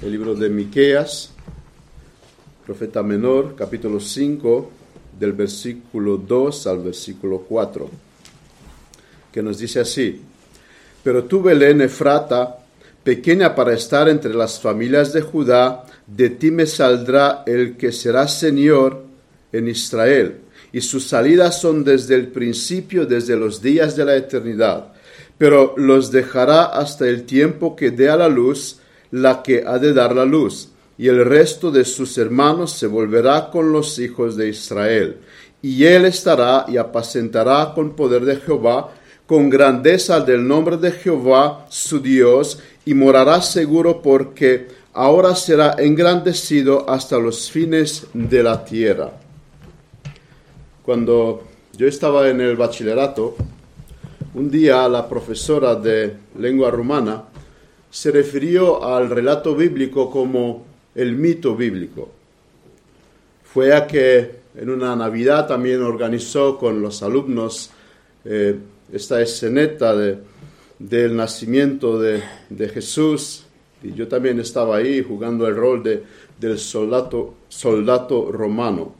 el libro de Miqueas, profeta menor, capítulo 5, del versículo 2 al versículo 4, que nos dice así: Pero tú, Belén Efrata, pequeña para estar entre las familias de Judá, de ti me saldrá el que será Señor en Israel, y sus salidas son desde el principio, desde los días de la eternidad pero los dejará hasta el tiempo que dé a la luz la que ha de dar la luz, y el resto de sus hermanos se volverá con los hijos de Israel, y él estará y apacentará con poder de Jehová, con grandeza del nombre de Jehová su Dios, y morará seguro porque ahora será engrandecido hasta los fines de la tierra. Cuando yo estaba en el bachillerato, un día la profesora de lengua romana se refirió al relato bíblico como el mito bíblico. Fue a que en una Navidad también organizó con los alumnos eh, esta esceneta del nacimiento de, Jesús y yo también estaba ahí jugando el rol de, del soldado, soldado romano.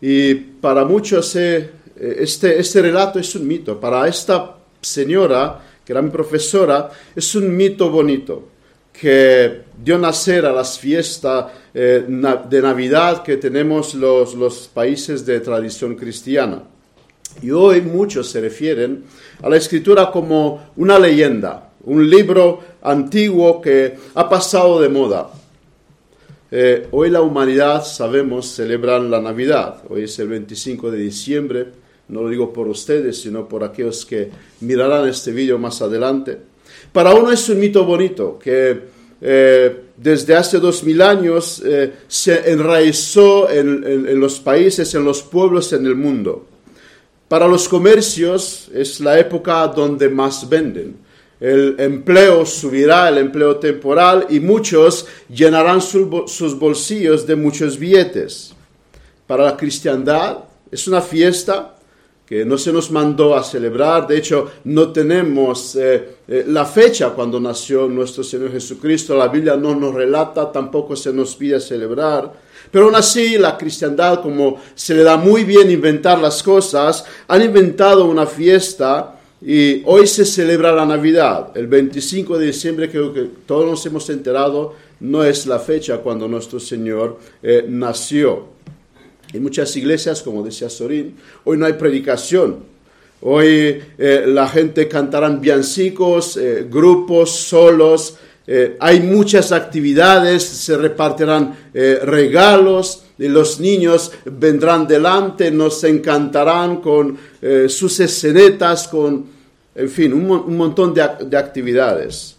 Y para muchos eh, este, este relato es un mito, para esta señora, era mi profesora, es un mito bonito que dio nacer a las fiestas eh, de Navidad que tenemos los, los países de tradición cristiana. Y hoy muchos se refieren a la escritura como una leyenda, un libro antiguo que ha pasado de moda. Eh, hoy la humanidad, sabemos, celebra la Navidad. Hoy es el 25 de diciembre no lo digo por ustedes, sino por aquellos que mirarán este vídeo más adelante. Para uno es un mito bonito que eh, desde hace dos mil años eh, se enraizó en, los países, en los pueblos, en el mundo. Para los comercios es la época donde más venden. El empleo subirá, el empleo temporal, y muchos llenarán sus bolsillos de muchos billetes. Para la cristiandad es una fiesta que no se nos mandó a celebrar. De hecho, no tenemos eh, eh, la fecha cuando nació nuestro Señor Jesucristo. La Biblia no nos relata, tampoco se nos pide celebrar. Pero aún así, la cristiandad, como se le da muy bien inventar las cosas, han inventado una fiesta y hoy se celebra la Navidad. El 25 de diciembre, creo que todos nos hemos enterado, no es la fecha cuando nuestro Señor eh, nació. En muchas iglesias, como decía Sorín, hoy no hay predicación. Hoy eh, la gente cantarán villancicos, eh, grupos, solos. Eh, hay muchas actividades, se repartirán regalos los niños vendrán delante, nos encantarán con sus escenetas, con, en fin, un, montón de, de actividades.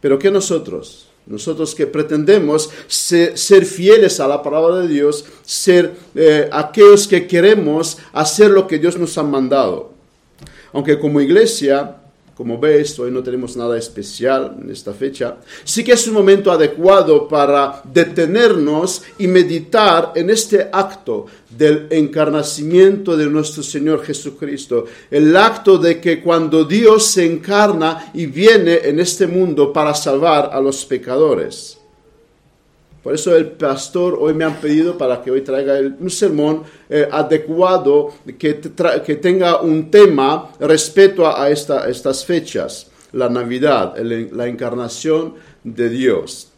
Pero ¿qué nosotros? Nosotros que pretendemos ser, fieles a la palabra de Dios, ser eh, aquellos que queremos hacer lo que Dios nos ha mandado. Aunque como iglesia como veis, hoy no tenemos nada especial en esta fecha. Sí que es un momento adecuado para detenernos y meditar en este acto del encarnacimiento de nuestro Señor Jesucristo. El acto de que cuando Dios se encarna y viene en este mundo para salvar a los pecadores. Por eso el pastor hoy me han pedido para que hoy traiga un sermón eh, adecuado que, que, tenga un tema respecto a, estas fechas, la Navidad, la encarnación de Dios.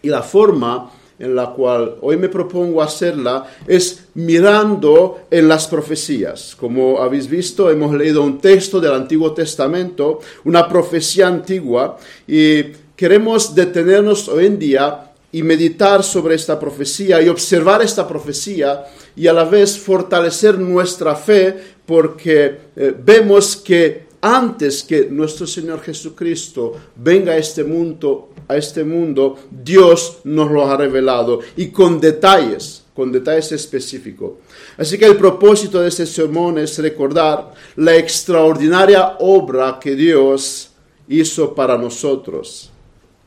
Y la forma en la cual hoy me propongo hacerla es mirando en las profecías. Como habéis visto, hemos leído un texto del Antiguo Testamento, una profecía antigua, y queremos detenernos hoy en día y meditar sobre esta profecía y observar esta profecía y a la vez fortalecer nuestra fe porque eh, vemos que antes que nuestro Señor Jesucristo venga a este mundo, a este mundo, Dios nos lo ha revelado y con detalles, con detalles específicos. Así que el propósito de este sermón es recordar la extraordinaria obra que Dios hizo para nosotros,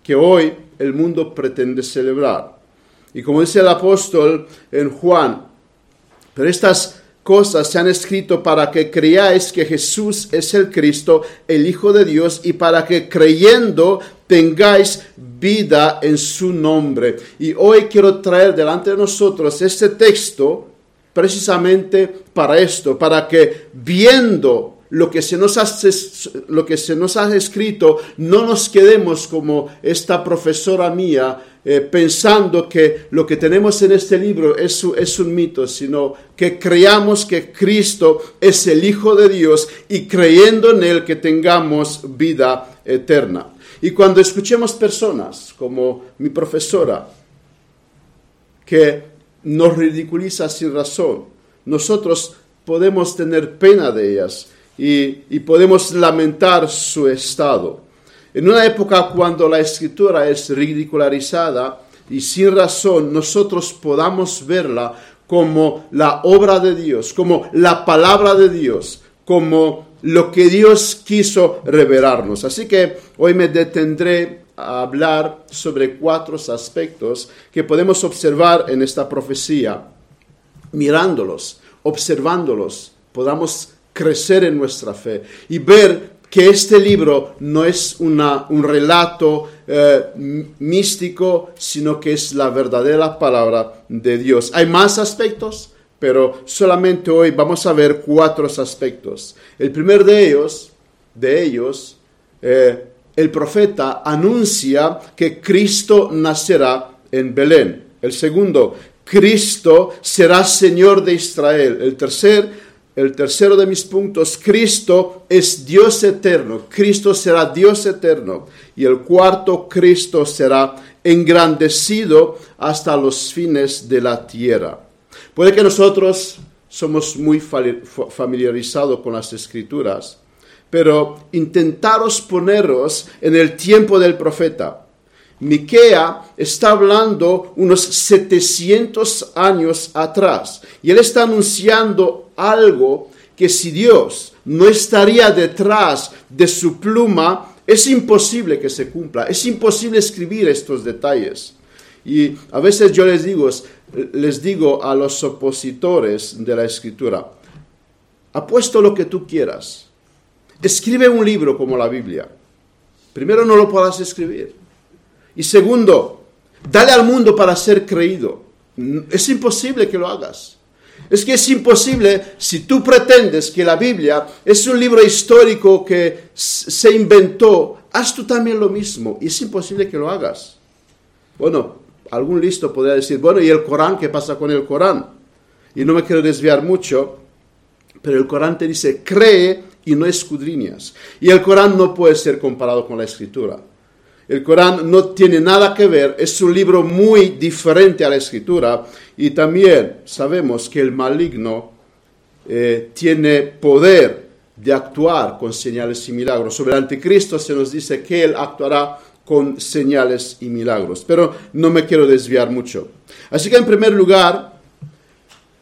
que hoy el mundo pretende celebrar. Y como dice el apóstol en Juan, pero estas cosas se han escrito para que creáis que Jesús es el Cristo, el Hijo de Dios, y para que creyendo tengáis vida en su nombre. Y hoy quiero traer delante de nosotros este texto precisamente para esto, para que viendo lo que, se nos ha, lo que se nos ha escrito, no nos quedemos como esta profesora mía eh, pensando que lo que tenemos en este libro es, es un mito, sino que creamos que Cristo es el Hijo de Dios y creyendo en Él que tengamos vida eterna. Y cuando escuchemos personas como mi profesora, que nos ridiculiza sin razón, nosotros podemos tener pena de ellas y, podemos lamentar su estado. En una época cuando la escritura es ridicularizada y sin razón, nosotros podamos verla como la obra de Dios, como la palabra de Dios, como lo que Dios quiso revelarnos. Así que hoy me detendré a hablar sobre cuatro aspectos que podemos observar en esta profecía. Mirándolos, observándolos, podamos crecer en nuestra fe y ver que este libro no es una, un relato eh, místico, sino que es la verdadera palabra de Dios. Hay más aspectos, pero solamente hoy vamos a ver cuatro aspectos. El primer de ellos, de ellos, eh, el profeta anuncia que Cristo nacerá en Belén. El segundo, Cristo será Señor de Israel. El tercer, el tercero de mis puntos, Cristo es Dios eterno, Cristo será Dios eterno. Y el cuarto, Cristo será engrandecido hasta los fines de la tierra. Puede que nosotros somos muy familiarizados con las escrituras, pero intentaros poneros en el tiempo del profeta. Miquea está hablando unos 700 años atrás y él está anunciando algo que si Dios no estaría detrás de su pluma, es imposible que se cumpla, es imposible escribir estos detalles. Y a veces yo les digo, les digo a los opositores de la escritura, apuesto lo que tú quieras, escribe un libro como la Biblia. Primero no lo podrás escribir. Y segundo, dale al mundo para ser creído. Es imposible que lo hagas. Es que es imposible si tú pretendes que la Biblia es un libro histórico que se inventó, haz tú también lo mismo. Y es imposible que lo hagas. Bueno, algún listo podría decir, bueno, ¿y el Corán? ¿Qué pasa con el Corán? Y no me quiero desviar mucho, pero el Corán te dice, cree y no escudriñas. Y el Corán no puede ser comparado con la escritura. El Corán no tiene nada que ver, es un libro muy diferente a la escritura y también sabemos que el maligno eh, tiene poder de actuar con señales y milagros. Sobre el anticristo se nos dice que él actuará con señales y milagros, pero no me quiero desviar mucho. Así que en primer lugar,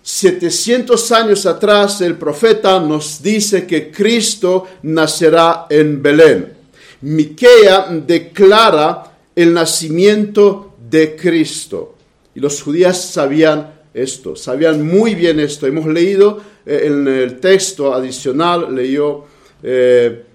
700 años atrás el profeta nos dice que Cristo nacerá en Belén. Miquea declara el nacimiento de Cristo. Y los judíos sabían esto, sabían muy bien esto. Hemos leído eh, en el texto adicional, leyó eh,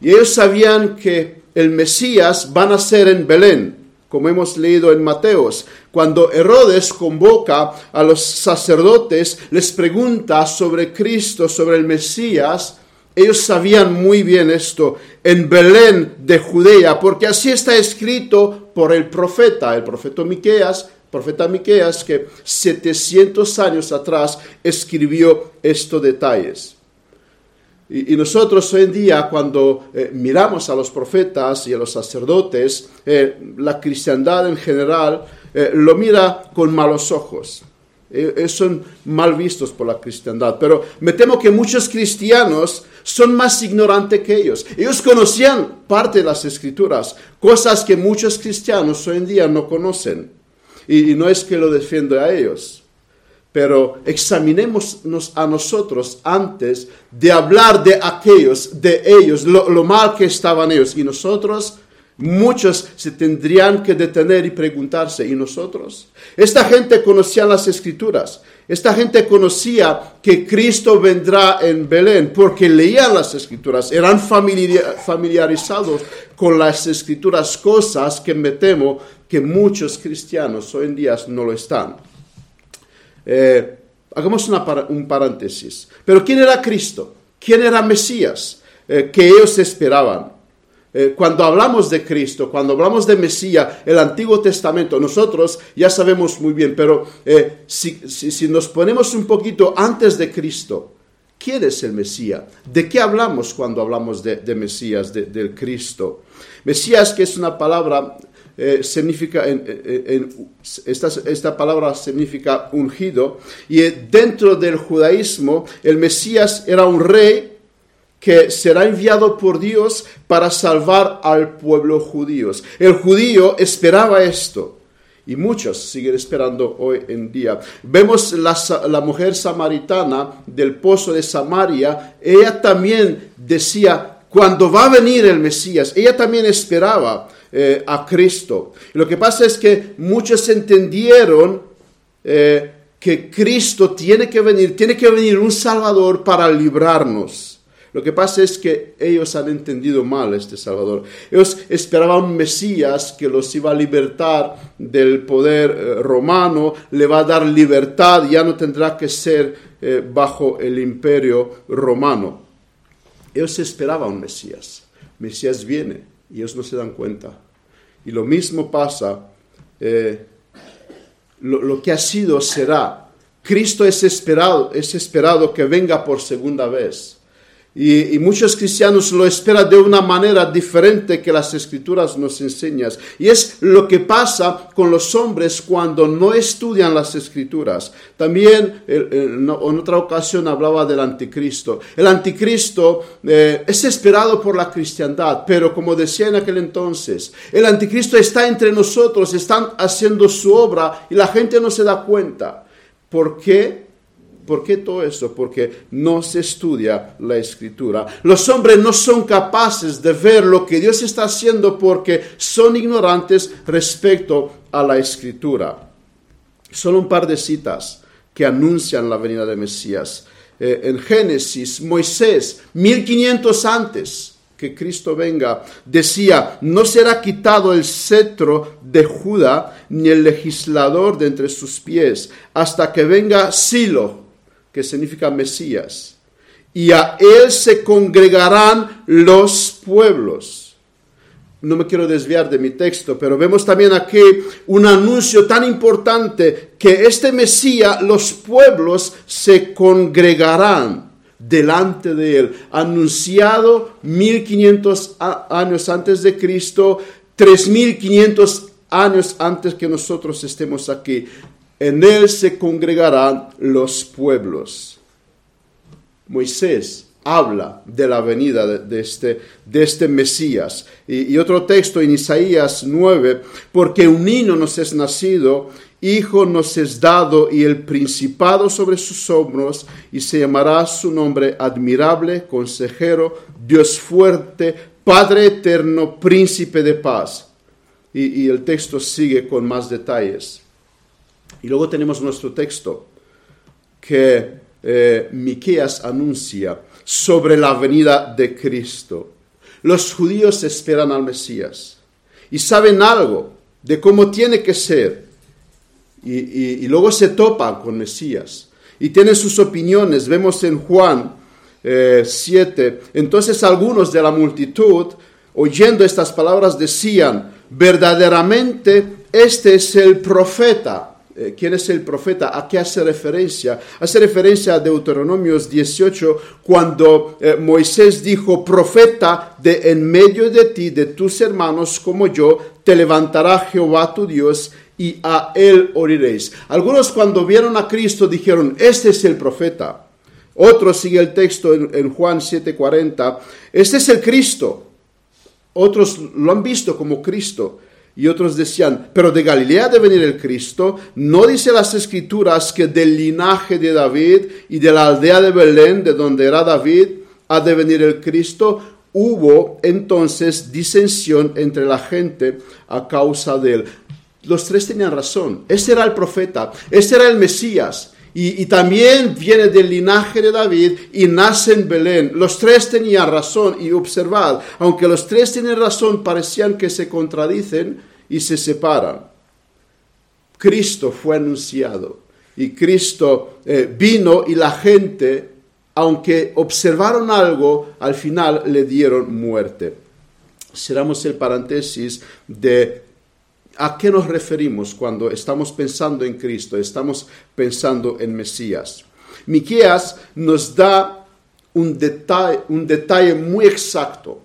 y ellos sabían que el Mesías va a nacer en Belén, como hemos leído en Mateos. Cuando Herodes convoca a los sacerdotes, les pregunta sobre Cristo, sobre el Mesías, ellos sabían muy bien esto en Belén de Judea, porque así está escrito por el profeta, el profeta Miqueas, profeta Miqueas que 700 años atrás escribió estos detalles. Y, nosotros hoy en día, cuando eh, miramos a los profetas y a los sacerdotes, eh, la cristiandad en general eh, lo mira con malos ojos. Son mal vistos por la cristiandad. Pero me temo que muchos cristianos son más ignorantes que ellos. Ellos conocían parte de las escrituras, cosas que muchos cristianos hoy en día no conocen. Y, no es que lo defiendo a ellos, pero examinémonos a nosotros antes de hablar de aquellos, de ellos, lo, mal que estaban ellos. Y nosotros Muchos se tendrían que detener y preguntarse, ¿y nosotros? Esta gente conocía las escrituras. Esta gente conocía que Cristo vendrá en Belén porque leían las escrituras, eran familiarizados con las escrituras, cosas que me temo que muchos cristianos hoy en día no lo están. Eh, hagamos un paréntesis. Pero ¿quién era Cristo? ¿Quién era Mesías? Eh, que ellos esperaban. Eh, cuando hablamos de Cristo, cuando hablamos de Mesías, el Antiguo Testamento, nosotros ya sabemos muy bien, pero eh, si, nos ponemos un poquito antes de Cristo, ¿quién es el Mesías? ¿De qué hablamos cuando hablamos de, Mesías, del Cristo? Mesías, que es una palabra, eh, significa, esta, esta palabra significa ungido, y dentro del judaísmo, el Mesías era un rey que será enviado por Dios para salvar al pueblo judío. El judío esperaba esto. Y muchos siguen esperando hoy en día. Vemos la, mujer samaritana del pozo de Samaria. Ella también decía, cuando va a venir el Mesías, ella también esperaba eh, a Cristo. Lo que pasa es que muchos entendieron eh, que Cristo tiene que venir, tiene que venir un Salvador para librarnos. Lo que pasa es que ellos han entendido mal este Salvador. Ellos esperaban un Mesías que los iba a libertar del poder eh, romano, le va a dar libertad, ya no tendrá que ser eh, bajo el imperio romano. Ellos esperaban un Mesías. Mesías viene y ellos no se dan cuenta. Y lo mismo pasa, eh, lo, lo que ha sido será. Cristo es esperado, es esperado que venga por segunda vez. Y, muchos cristianos lo esperan de una manera diferente que las escrituras nos enseñan. Y es lo que pasa con los hombres cuando no estudian las escrituras. También en otra ocasión hablaba del anticristo. El anticristo eh, es esperado por la cristiandad, pero como decía en aquel entonces, el anticristo está entre nosotros, están haciendo su obra y la gente no se da cuenta. ¿Por qué? ¿Por qué todo eso? Porque no se estudia la escritura. Los hombres no son capaces de ver lo que Dios está haciendo porque son ignorantes respecto a la escritura. Solo un par de citas que anuncian la venida de Mesías. Eh, en Génesis, Moisés, 1500 antes que Cristo venga, decía, no será quitado el cetro de Judá ni el legislador de entre sus pies, hasta que venga Silo, que significa Mesías, y a él se congregarán los pueblos. No me quiero desviar de mi texto, pero vemos también aquí un anuncio tan importante que este Mesías, los pueblos se congregarán delante de él, anunciado 1500 años antes de Cristo, 3500 años antes que nosotros estemos aquí en él se congregarán los pueblos. Moisés habla de la venida de, este, de este, Mesías. Y, otro texto en Isaías 9, porque un niño nos es nacido, hijo nos es dado y el principado sobre sus hombros, y se llamará su nombre admirable, consejero, Dios fuerte, Padre eterno, príncipe de paz. Y el texto sigue con más detalles. Y luego tenemos nuestro texto que eh, Miqueas anuncia sobre la venida de Cristo. Los judíos esperan al Mesías y saben algo de cómo tiene que ser. Y, luego se topan con Mesías y tienen sus opiniones. Vemos en Juan 7. Eh, Entonces algunos de la multitud, oyendo estas palabras, decían, verdaderamente este es el profeta quién es el profeta, a qué hace referencia. Hace referencia a Deuteronomios 18, cuando eh, Moisés dijo, profeta de en medio de ti, de tus hermanos como yo, te levantará Jehová tu Dios y a él oiréis. Algunos cuando vieron a Cristo dijeron, este es el profeta. Otros sigue el texto en, en Juan 7:40, este es el Cristo. Otros lo han visto como Cristo. Y otros decían, pero de Galilea debe venir el Cristo. ¿No dice las escrituras que del linaje de David y de la aldea de Belén, de donde era David, ha de venir el Cristo? hubo entonces disensión entre la gente a causa de él. Los tres tenían razón. Ese era el profeta, ese era el Mesías. Y, también viene del linaje de David y nace en Belén. Los tres tenían razón y observad, aunque los tres tienen razón, parecían que se contradicen y se separan. Cristo fue anunciado y Cristo eh, vino y la gente, aunque observaron algo, al final le dieron muerte. Cerramos el paréntesis de ¿A qué nos referimos cuando estamos pensando en Cristo, estamos pensando en Mesías? Miqueas nos da un detalle, un detalle muy exacto,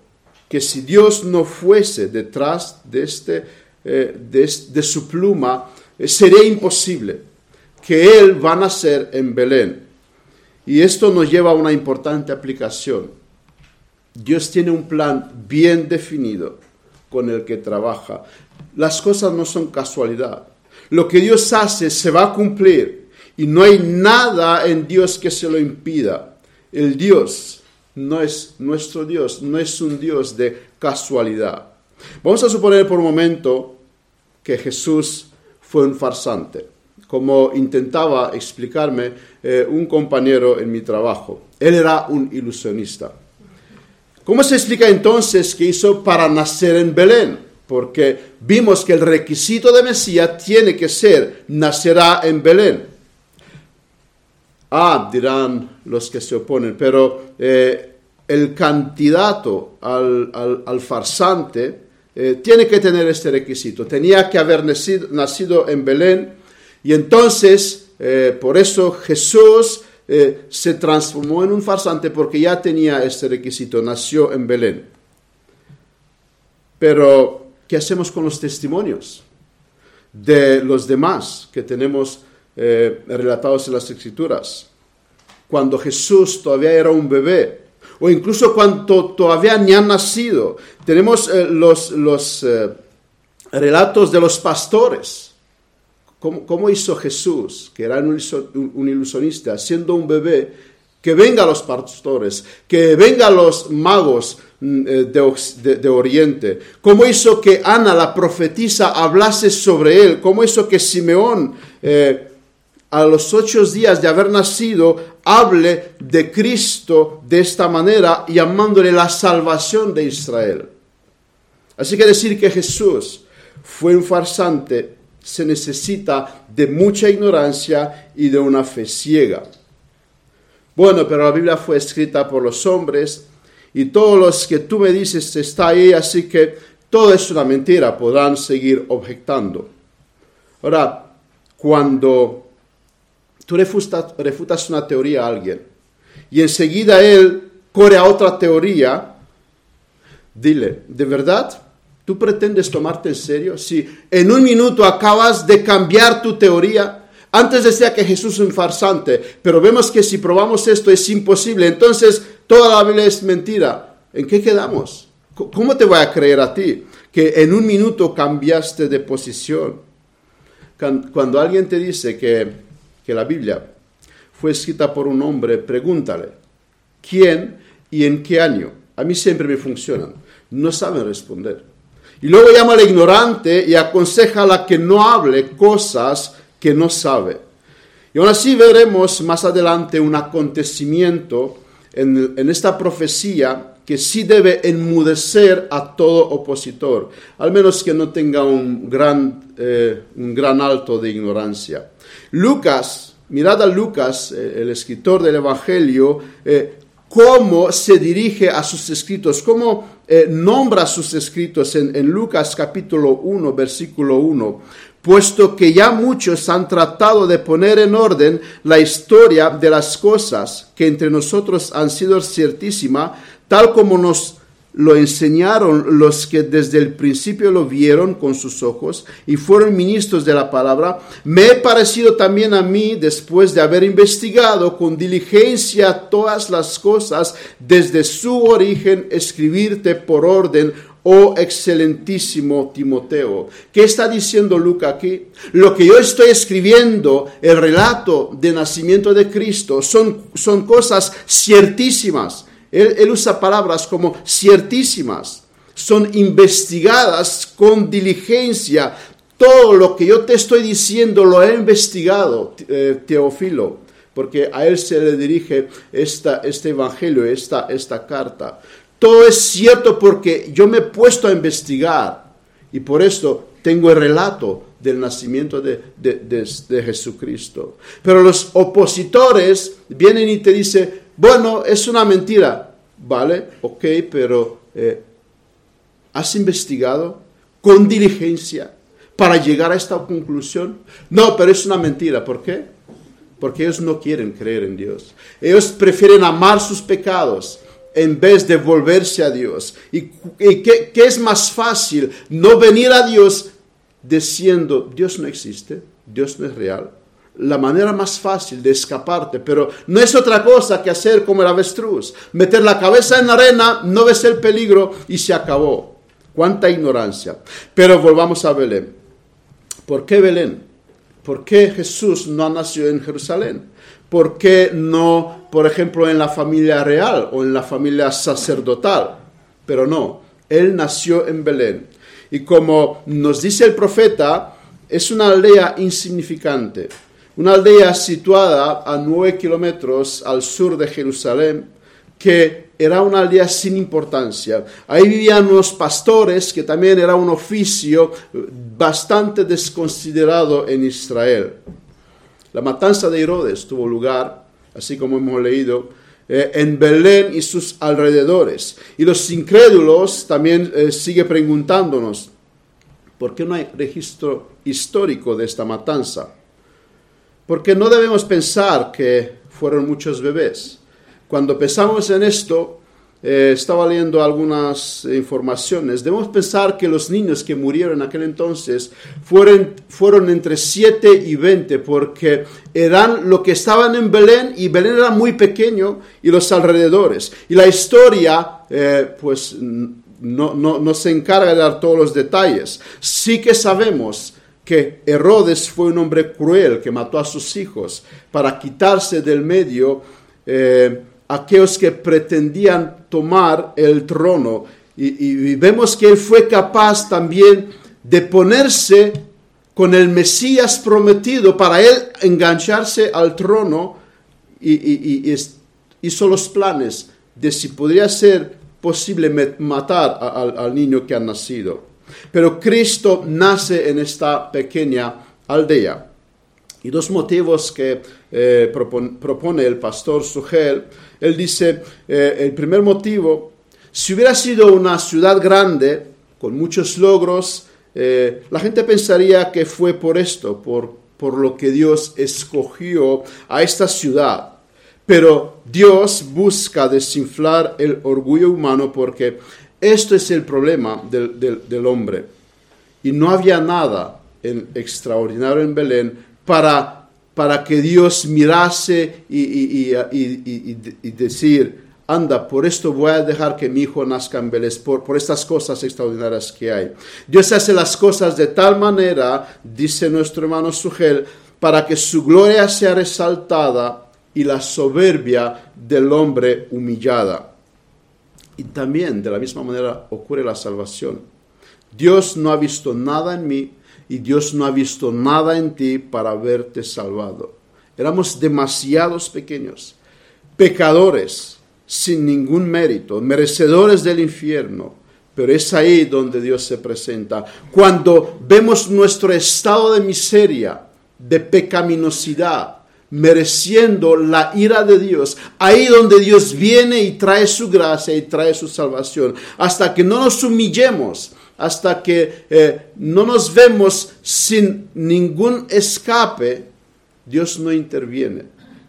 que si Dios no fuese detrás de, este, eh, de, su pluma, eh, sería imposible que Él va a nacer en Belén. Y esto nos lleva a una importante aplicación. Dios tiene un plan bien definido con el que trabaja. Las cosas no son casualidad. Lo que Dios hace se va a cumplir y no hay nada en Dios que se lo impida. El Dios no es nuestro Dios, no es un Dios de casualidad. Vamos a suponer por un momento que Jesús fue un farsante, como intentaba explicarme eh, un compañero en mi trabajo. Él era un ilusionista. ¿Cómo se explica entonces que hizo para nacer en Belén? Porque vimos que el requisito de Mesías tiene que ser, nacerá en Belén. Ah, dirán los que se oponen, pero eh, el candidato al, farsante eh, tiene que tener este requisito. Tenía que haber nacido, en Belén y entonces, eh, por eso Jesús se transformó en un farsante porque ya tenía este requisito, nació en Belén. Pero ¿Qué hacemos con los testimonios de los demás que tenemos eh, relatados en las escrituras? Cuando Jesús todavía era un bebé, o incluso cuando todavía ni ha nacido. Tenemos eh, los, eh, relatos de los pastores. ¿Cómo, hizo Jesús, que era un ilusionista, siendo un bebé, que venga los pastores, que vengan los magos, Mm, eh, de, Oriente, cómo hizo que Ana, la profetisa, hablase sobre él, cómo hizo que Simeón, eh, a los ocho días de haber nacido, hable de Cristo de esta manera, llamándole la salvación de Israel. Así que decir que Jesús fue un farsante se necesita de mucha ignorancia y de una fe ciega. Bueno, pero la Biblia fue escrita por los hombres y todos los que tú me dices está ahí, así que todo es una mentira, podrán seguir objetando. Ahora, cuando tú refutas, una teoría a alguien y enseguida él corre a otra teoría, dile, ¿de verdad? ¿Tú pretendes tomarte en serio? Si en un minuto acabas de cambiar tu teoría, antes decía que Jesús es un farsante, pero vemos que si probamos esto es imposible. Entonces, toda la Biblia es mentira. ¿En qué quedamos? ¿Cómo te voy a creer a ti que en un minuto cambiaste de posición? Cuando alguien te dice que, que la Biblia fue escrita por un hombre, pregúntale, ¿quién y en qué año? A mí siempre me funcionan. No saben responder. Y luego llama al ignorante y aconseja a la que no hable cosas que no sabe. Y aún así veremos más adelante un acontecimiento en, esta profecía que sí debe enmudecer a todo opositor, al menos que no tenga un gran, eh, un gran alto de ignorancia. Lucas, mirad a Lucas, eh, el escritor del Evangelio, eh, cómo se dirige a sus escritos, cómo nombra sus escritos en, en Lucas capítulo 1, versículo 1 puesto que ya muchos han tratado de poner en orden la historia de las cosas que entre nosotros han sido ciertísima, tal como nos lo enseñaron los que desde el principio lo vieron con sus ojos y fueron ministros de la palabra, me he parecido también a mí, después de haber investigado con diligencia todas las cosas desde su origen, escribirte por orden, oh excelentísimo Timoteo. ¿Qué está diciendo Lucas aquí? Lo que yo estoy escribiendo, el relato de nacimiento de Cristo, son, son cosas ciertísimas. Él, usa palabras como ciertísimas, son investigadas con diligencia. Todo lo que yo te estoy diciendo lo he investigado, eh, Teófilo, porque a él se le dirige esta, este evangelio, esta, esta carta. Todo es cierto porque yo me he puesto a investigar y por esto tengo el relato del nacimiento de, de, Jesucristo. Pero los opositores vienen y te dicen, bueno, es una mentira. Vale, ok, pero eh, ¿has investigado con diligencia para llegar a esta conclusión? No, pero es una mentira. ¿Por qué? Porque ellos no quieren creer en Dios. Ellos prefieren amar sus pecados en vez de volverse a Dios. ¿Y, qué, es más fácil? No venir a Dios diciendo, Dios no existe, Dios no es real. La manera más fácil de escaparte, pero no es otra cosa que hacer como el avestruz, meter la cabeza en la arena, no ves el peligro y se acabó. Cuánta ignorancia. Pero volvamos a Belén. ¿Por qué Belén? ¿Por qué Jesús no nació en Jerusalén? ¿Por qué no, por ejemplo, en la familia real o en la familia sacerdotal? Pero no, él nació en Belén. Y como nos dice el profeta, es una aldea insignificante, una aldea situada a nueve kilómetros al sur de Jerusalén, que era una aldea sin importancia. Ahí vivían unos pastores, que también era un oficio bastante desconsiderado en Israel. La matanza de Herodes tuvo lugar, así como hemos leído, eh, en Belén y sus alrededores. Y los incrédulos también eh, siguen preguntándonos, ¿por qué no hay registro histórico de esta matanza? Porque no debemos pensar que fueron muchos bebés. Cuando pensamos en esto, eh, estaba leyendo algunas informaciones. Debemos pensar que los niños que murieron en aquel entonces fueron, fueron entre 7 y 20, porque eran lo que estaban en Belén, y Belén era muy pequeño, y los alrededores. Y la historia, eh, pues, no, no, no se encarga de dar todos los detalles. Sí que sabemos que Herodes fue un hombre cruel que mató a sus hijos para quitarse del medio. Eh, aquellos que pretendían tomar el trono. Y, vemos que él fue capaz también de ponerse con el Mesías prometido para él engancharse al trono y, hizo los planes de si podría ser posible matar al niño que ha nacido. Pero Cristo nace en esta pequeña aldea. Y dos motivos que eh, propone, el pastor Sugel. Él dice, eh, el primer motivo, si hubiera sido una ciudad grande, con muchos logros, eh, la gente pensaría que fue por esto, por, por lo que Dios escogió a esta ciudad. Pero Dios busca desinflar el orgullo humano porque esto es el problema del, del hombre. Y no había nada extraordinario en Belén para, para que Dios mirase y, decir, anda, por esto voy a dejar que mi hijo nazca en Belén, por, por, estas cosas extraordinarias que hay. Dios hace las cosas de tal manera, dice nuestro hermano Sugel, para que su gloria sea resaltada y la soberbia del hombre humillada. Y también de la misma manera ocurre la salvación. Dios no ha visto nada en mí y Dios no ha visto nada en ti para haberte salvado. Éramos demasiados pequeños, pecadores, sin ningún mérito, merecedores del infierno. Pero es ahí donde Dios se presenta. Cuando vemos nuestro estado de miseria, de pecaminosidad, mereciendo la ira de Dios, ahí donde Dios viene y trae su gracia y trae su salvación, hasta que no nos humillemos hasta que eh, no nos vemos sin ningún escape, Dios no interviene.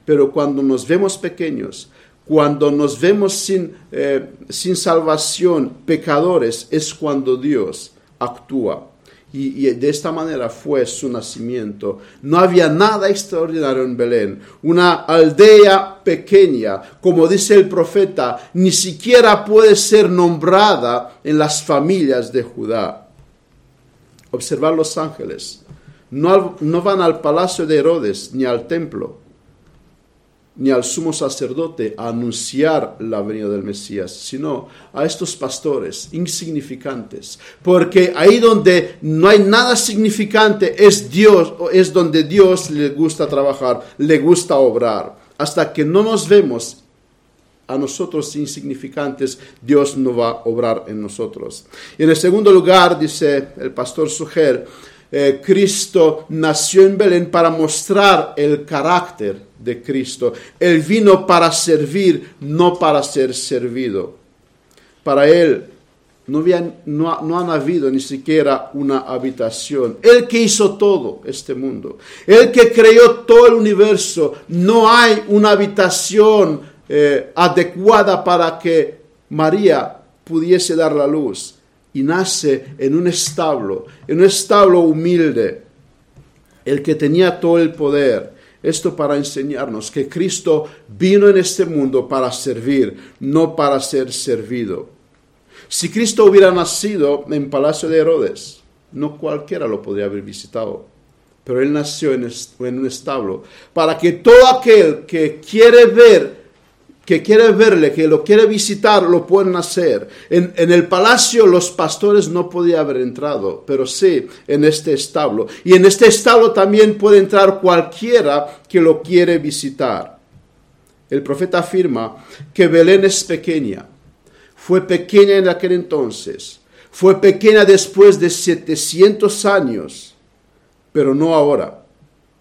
Pero cuando nos vemos pequeños, cuando nos vemos sin, eh, sin salvación, pecadores, es cuando Dios actúa y, de esta manera fue su nacimiento. No había nada extraordinario en Belén, una aldea pequeña, como dice el profeta, ni siquiera puede ser nombrada en las familias de Judá. Observar los ángeles. No, no van al palacio de Herodes ni al templo. Ni al sumo sacerdote a anunciar la venida del Mesías, sino a estos pastores insignificantes. Porque ahí donde no hay nada significante es Dios, es donde Dios le gusta trabajar, le gusta obrar. Hasta que no nos vemos a nosotros insignificantes, Dios no va a obrar en nosotros. Y en el segundo lugar, dice el pastor Suger, eh, Cristo nació en Belén para mostrar el carácter de Cristo. Él vino para servir, no para ser servido. Para Él no, no, no han habido ni siquiera una habitación. Él que hizo todo este mundo. Él que creó todo el universo. No hay una habitación eh, adecuada para que María pudiese dar la luz y nace en un establo, en un establo humilde, el que tenía todo el poder. Esto para enseñarnos que Cristo vino en este mundo para servir, no para ser servido. Si Cristo hubiera nacido en Palacio de Herodes, no cualquiera lo podría haber visitado. Pero Él nació en, un establo para que todo aquel que quiere ver que quiere verle, que lo quiere visitar, lo pueden hacer. En, el palacio los pastores no podían haber entrado, pero sí en este establo. Y en este establo también puede entrar cualquiera que lo quiere visitar. El profeta afirma que Belén es pequeña. Fue pequeña en aquel entonces. Fue pequeña después de 700 años, pero no ahora.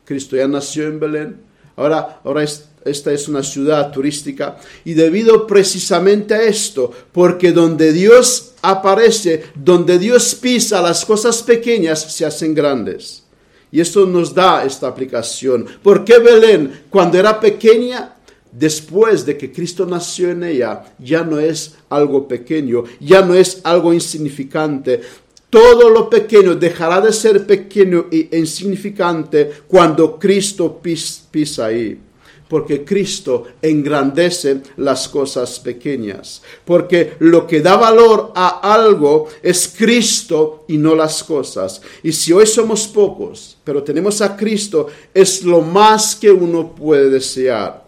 Cristo ya nació en Belén. Ahora, ahora es esta es una ciudad turística y debido precisamente a esto, porque donde Dios aparece, donde Dios pisa, las cosas pequeñas se hacen grandes. Y esto nos da esta aplicación. ¿Por qué Belén, cuando era pequeña, después de que Cristo nació en ella, ya no es algo pequeño, ya no es algo insignificante? Todo lo pequeño dejará de ser pequeño e insignificante cuando Cristo pisa ahí porque Cristo engrandece las cosas pequeñas, porque lo que da valor a algo es Cristo y no las cosas. Y si hoy somos pocos, pero tenemos a Cristo, es lo más que uno puede desear.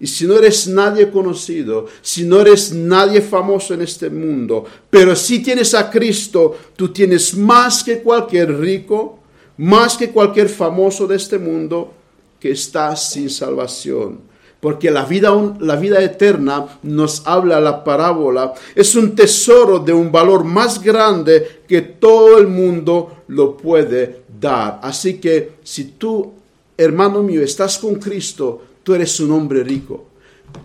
Y si no eres nadie conocido, si no eres nadie famoso en este mundo, pero si tienes a Cristo, tú tienes más que cualquier rico, más que cualquier famoso de este mundo, que está sin salvación. Porque la vida, la vida eterna nos habla la parábola. Es un tesoro de un valor más grande que todo el mundo lo puede dar. Así que si tú, hermano mío, estás con Cristo, tú eres un hombre rico.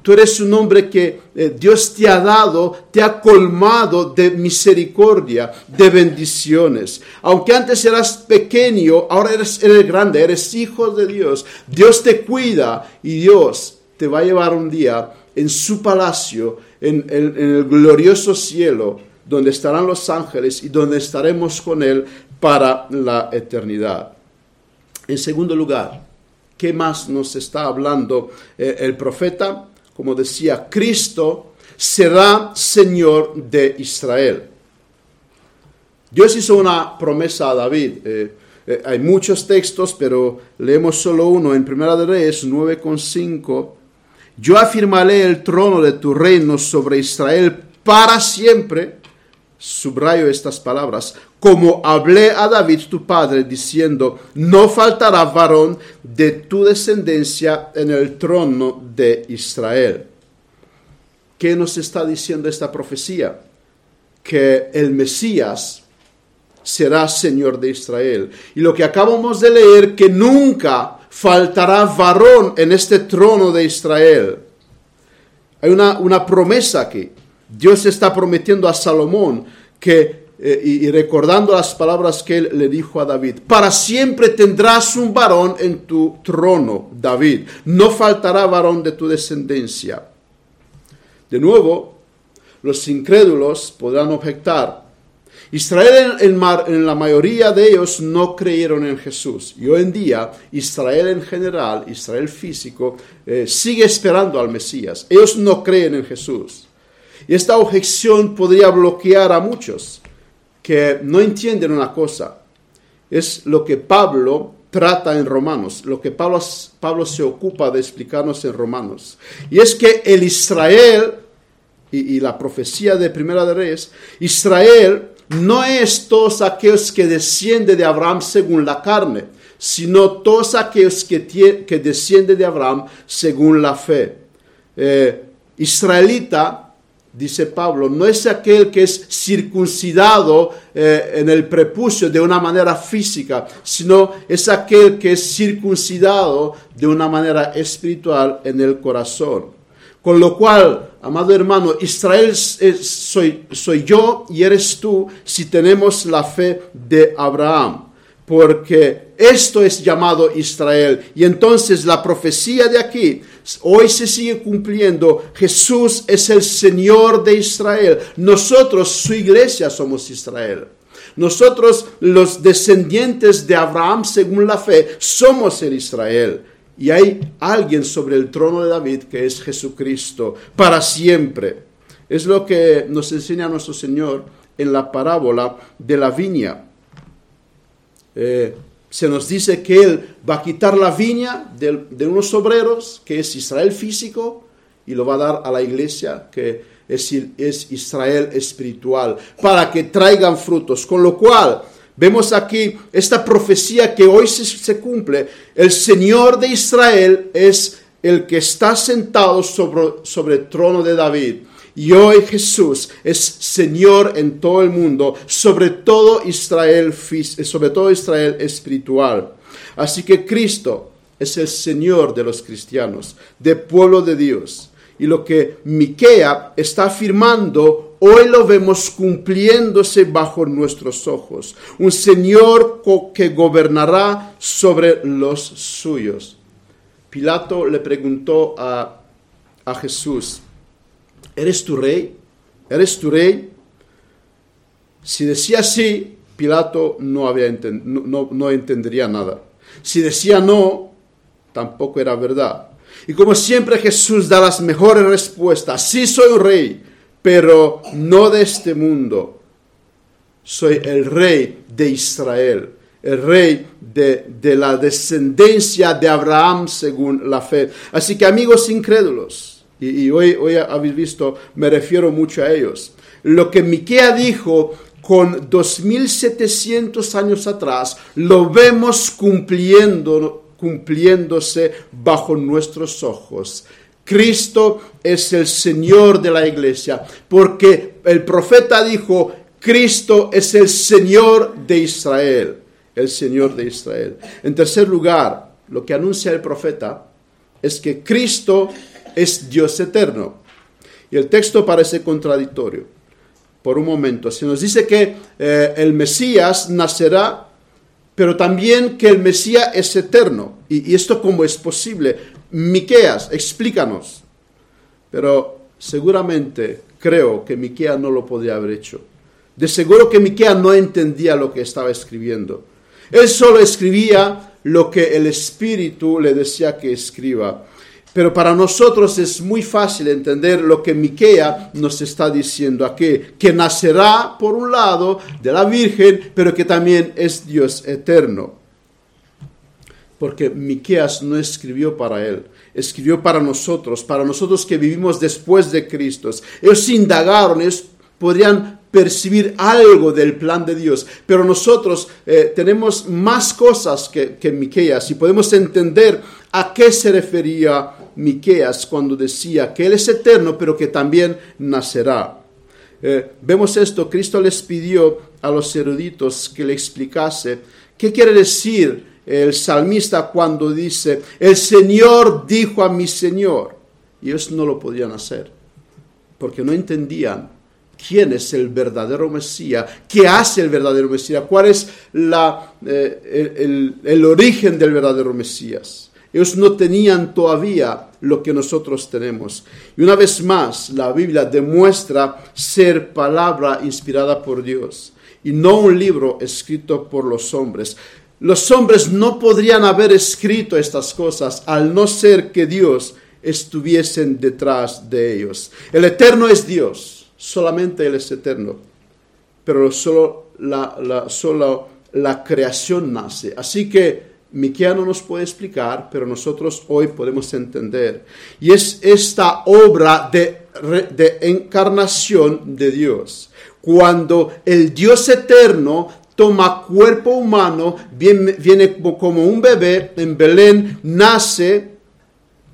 Tú eres un hombre que eh, Dios te ha dado, te ha colmado de misericordia, de bendiciones. Aunque antes eras pequeño, ahora eres, grande, eres hijo de Dios. Dios te cuida y Dios te va a llevar un día en su palacio, en, el glorioso cielo, donde estarán los ángeles y donde estaremos con Él para la eternidad. En segundo lugar, ¿qué más nos está hablando eh, el profeta? Como decía, Cristo será Señor de Israel. Dios hizo una promesa a David. Eh, eh, hay muchos textos, pero leemos solo uno en Primera de Reyes 9,5. Yo afirmaré el trono de tu reino sobre Israel para siempre. Subrayo estas palabras como hablé a David tu padre, diciendo, no faltará varón de tu descendencia en el trono de Israel. ¿Qué nos está diciendo esta profecía? Que el Mesías será Señor de Israel. Y lo que acabamos de leer, que nunca faltará varón en este trono de Israel. Hay una, una promesa aquí. Dios está prometiendo a Salomón que eh, y, recordando las palabras que él le dijo a David, para siempre tendrás un varón en tu trono, David, no faltará varón de tu descendencia. De nuevo, los incrédulos podrán objetar, Israel en, la mayoría de ellos no creyeron en Jesús. Y hoy en día Israel en general, Israel físico, eh, sigue esperando al Mesías. Ellos no creen en Jesús. Y esta objeción podría bloquear a muchos que no entienden una cosa. Es lo que Pablo trata en Romanos, lo que Pablo, Pablo se ocupa de explicarnos en Romanos. Y es que el Israel, y, la profecía de Primera de Reyes, Israel no es todos aquellos que descienden de Abraham según la carne, sino todos aquellos que, que descienden de Abraham según la fe. Eh, israelita, dice Pablo, no es aquel que es circuncidado eh, en el prepucio de una manera física, sino es aquel que es circuncidado de una manera espiritual en el corazón. Con lo cual, amado hermano, Israel soy, soy yo y eres tú si tenemos la fe de Abraham porque esto es llamado Israel. Y entonces la profecía de aquí hoy se sigue cumpliendo. Jesús es el Señor de Israel. Nosotros, su iglesia, somos Israel. Nosotros, los descendientes de Abraham según la fe, somos el Israel. Y hay alguien sobre el trono de David que es Jesucristo para siempre. Es lo que nos enseña nuestro Señor en la parábola de la viña. Eh, se nos dice que Él va a quitar la viña de, unos obreros, que es Israel físico, y lo va a dar a la iglesia, que es, Israel espiritual, para que traigan frutos. Con lo cual, vemos aquí esta profecía que hoy se, se cumple. El Señor de Israel es el que está sentado sobre, sobre el trono de David y hoy Jesús es Señor en todo el mundo, sobre todo Israel, sobre todo Israel espiritual. Así que Cristo es el Señor de los cristianos, del pueblo de Dios. Y lo que Miquea está afirmando, hoy lo vemos cumpliéndose bajo nuestros ojos. Un Señor que gobernará sobre los suyos. Pilato le preguntó a, a Jesús, ¿eres tu rey? ¿Eres tu rey? Si decía sí, Pilato no, no entendería nada. Si decía no, tampoco era verdad. Y como siempre Jesús da las mejores respuestas. Sí soy un rey, pero no de este mundo. Soy el rey de Israel, el rey de, de la descendencia de Abraham según la fe. Así que amigos incrédulos, y, hoy, hoy habéis visto, me refiero mucho a ellos. Lo que Miquea dijo con 2700 años atrás, lo vemos cumpliendo, cumpliéndose bajo nuestros ojos. Cristo es el Señor de la iglesia, porque el profeta dijo, Cristo es el Señor de Israel, el Señor de Israel. En tercer lugar, lo que anuncia el profeta es que Cristo es Dios eterno. Y el texto parece contradictorio. Por un momento, se nos dice que eh, el Mesías nacerá, pero también que el Mesías es eterno. ¿Y, esto cómo es posible? Miqueas, explícanos. Pero seguramente creo que Miqueas no lo podría haber hecho. De seguro que Miqueas no entendía lo que estaba escribiendo. Él solo escribía lo que el Espíritu le decía que escriba. Pero para nosotros es muy fácil entender lo que Miquea nos está diciendo aquí, que nacerá por un lado de la Virgen, pero que también es Dios eterno. Porque Miqueas no escribió para él, escribió para nosotros, para nosotros que vivimos después de Cristo. Ellos indagaron, ellos podrían percibir algo del plan de Dios, pero nosotros eh, tenemos más cosas que, que Miqueas y podemos entender a qué se refería Miqueas cuando decía que Él es eterno, pero que también nacerá. Eh, vemos esto, Cristo les pidió a los eruditos que le explicase qué quiere decir el salmista cuando dice, el Señor dijo a mi Señor. Y ellos no lo podían hacer, porque no entendían quién es el verdadero Mesías, qué hace el verdadero Mesías, cuál es eh, el origen del verdadero Mesías. Ellos no tenían todavía lo que nosotros tenemos. Y una vez más, la Biblia demuestra ser palabra inspirada por Dios y no un libro escrito por los hombres. Los hombres no podrían haber escrito estas cosas al no ser que Dios estuviesen detrás de ellos. El eterno es Dios, solamente Él es eterno, pero solo la, la, creación nace. Así que Miquea no nos puede explicar, pero nosotros hoy podemos entender. Y es esta obra de, de encarnación de Dios. Cuando el Dios eterno toma cuerpo humano, viene como un bebé en Belén, nace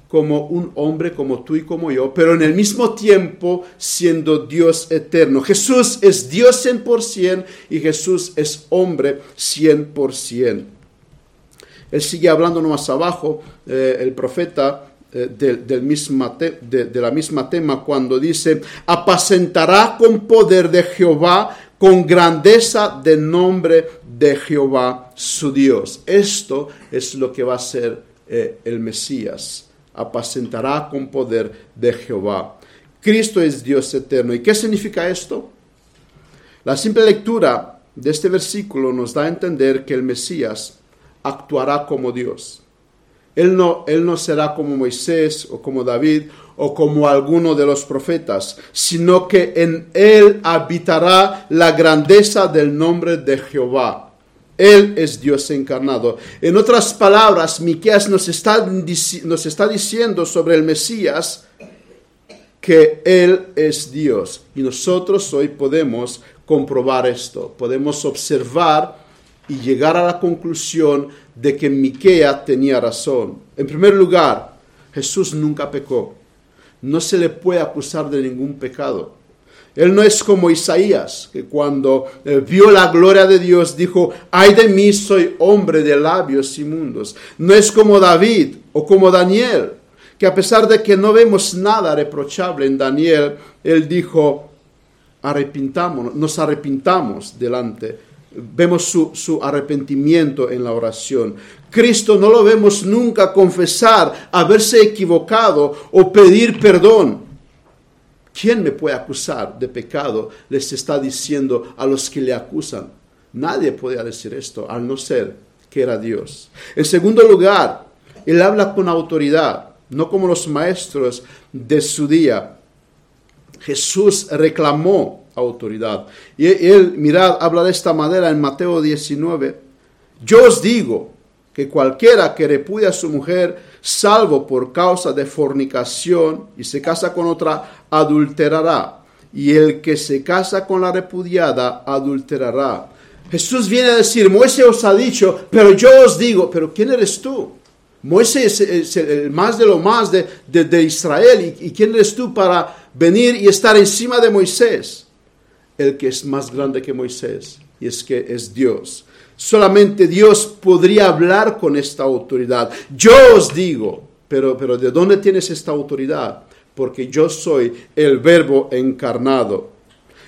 como un hombre como tú y como yo, pero en el mismo tiempo siendo Dios eterno. Jesús es Dios 100% y Jesús es hombre 100%. Él sigue hablando más abajo, eh, el profeta, eh, del, de, de la misma tema cuando dice, apacentará con poder de Jehová, con grandeza de nombre de Jehová su Dios. Esto es lo que va a ser eh, el Mesías apacentará con poder de Jehová. Cristo es Dios eterno. ¿Y qué significa esto? La simple lectura de este versículo nos da a entender que el Mesías actuará como Dios. Él no, él no será como Moisés o como David o como alguno de los profetas, sino que en él habitará la grandeza del nombre de Jehová. Él es Dios encarnado. En otras palabras, Miqueas nos está, diciendo sobre el Mesías que Él es Dios. Y nosotros hoy podemos comprobar esto. Podemos observar y llegar a la conclusión de que Miquea tenía razón. En primer lugar, Jesús nunca pecó. No se le puede acusar de ningún pecado. Él no es como Isaías, que cuando eh, vio la gloria de Dios dijo, ay de mí soy hombre de labios inmundos. No es como David o como Daniel, que a pesar de que no vemos nada reprochable en Daniel, él dijo, arrepintámonos, nos arrepintamos delante. Vemos su, su arrepentimiento en la oración. Cristo no lo vemos nunca confesar, haberse equivocado o pedir perdón. ¿Quién me puede acusar de pecado? Les está diciendo a los que le acusan. Nadie puede decir esto, al no ser que era Dios. En segundo lugar, él habla con autoridad, no como los maestros de su día. Jesús reclamó autoridad. Y él, mirad, habla de esta manera en Mateo 19. Yo os digo que cualquiera que repudia a su mujer, salvo por causa de fornicación, y se casa con otra, adulterará. Y el que se casa con la repudiada, adulterará. Jesús viene a decir, Moisés os ha dicho, pero yo os digo, pero ¿quién eres tú? Moisés es el más de lo más de, de, Israel. ¿Y, ¿Y quién eres tú para venir y estar encima de Moisés? El que es más grande que Moisés, y es que es Dios. Solamente Dios podría hablar con esta autoridad. Yo os digo, pero, pero ¿de dónde tienes esta autoridad? Porque yo soy el verbo encarnado.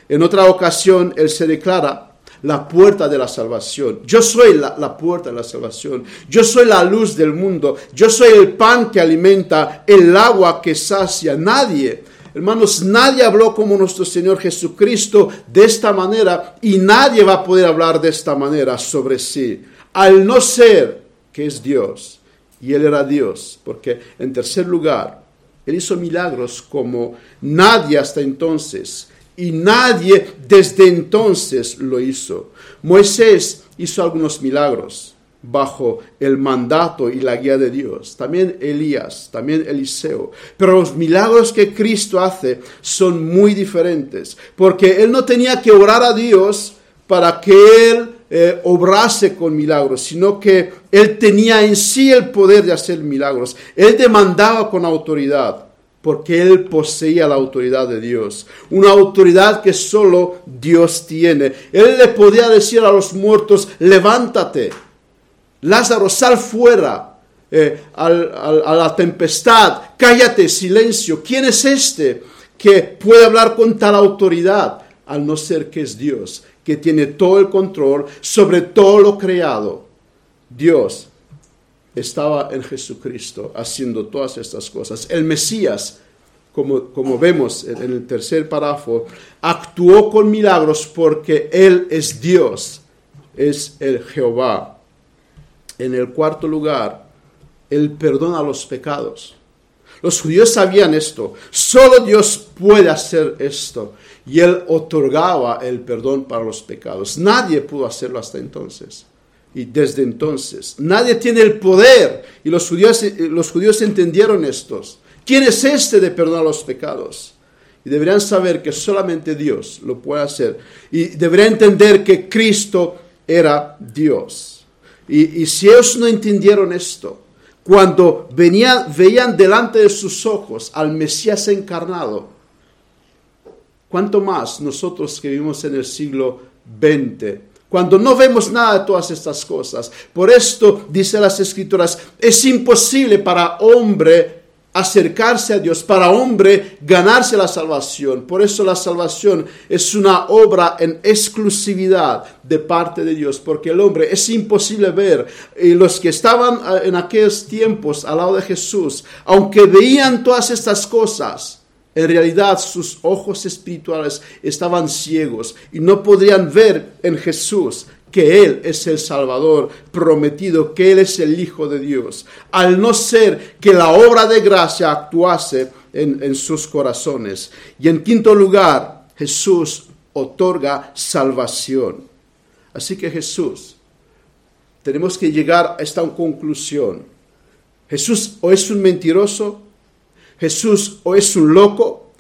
En otra ocasión, Él se declara la puerta de la salvación. Yo soy la, la, puerta de la salvación. Yo soy la luz del mundo. Yo soy el pan que alimenta, el agua que sacia. Nadie Hermanos, nadie habló como nuestro Señor Jesucristo de esta manera y nadie va a poder hablar de esta manera sobre sí, al no ser que es Dios. Y Él era Dios, porque en tercer lugar, Él hizo milagros como nadie hasta entonces y nadie desde entonces lo hizo. Moisés hizo algunos milagros bajo el mandato y la guía de Dios. También Elías, también Eliseo. Pero los milagros que Cristo hace son muy diferentes, porque Él no tenía que orar a Dios para que Él eh, obrase con milagros, sino que Él tenía en sí el poder de hacer milagros. Él demandaba con autoridad porque él poseía la autoridad de Dios, una autoridad que solo Dios tiene. Él le podía decir a los muertos, levántate, Lázaro, sal fuera eh, a la tempestad, cállate, silencio. ¿Quién es este que puede hablar con tal autoridad? Al no ser que es Dios, que tiene todo el control sobre todo lo creado. Dios estaba en Jesucristo haciendo todas estas cosas. El Mesías, como, como vemos en el tercer párrafo, actuó con milagros porque Él es Dios, es el Jehová en el cuarto lugar, Él perdona los pecados. Los judíos sabían esto. Solo Dios puede hacer esto. Y Él otorgaba el perdón para los pecados. Nadie pudo hacerlo hasta entonces. y desde entonces. Nadie tiene el poder y los judíos, los judíos entendieron estos. ¿Quién es este de perdonar los pecados? Y deberían saber que solamente Dios lo puede hacer. Y deberían entender que Cristo era Dios. Y, si ellos no entendieron esto, cuando venía, veían delante de sus ojos al Mesías encarnado, ¿cuánto más nosotros que vivimos en el siglo XX cuando no vemos nada de todas estas cosas. Por esto, dice las escrituras, es imposible para hombre acercarse a Dios, para hombre ganarse la salvación. Por eso la salvación es una obra en exclusividad de parte de Dios, porque el hombre es imposible ver. Y los que estaban eh, en aquellos tiempos al lado de Jesús, aunque veían todas estas cosas, en realidad sus ojos espirituales estaban ciegos y no podrían ver en Jesús que Él es el Salvador prometido, que Él es el Hijo de Dios, al no ser que la obra de gracia actuase en, sus corazones. Y en quinto lugar, Jesús otorga salvación. Así que Jesús, tenemos que llegar a esta conclusión. Jesús o es un mentiroso Jesús o es un loco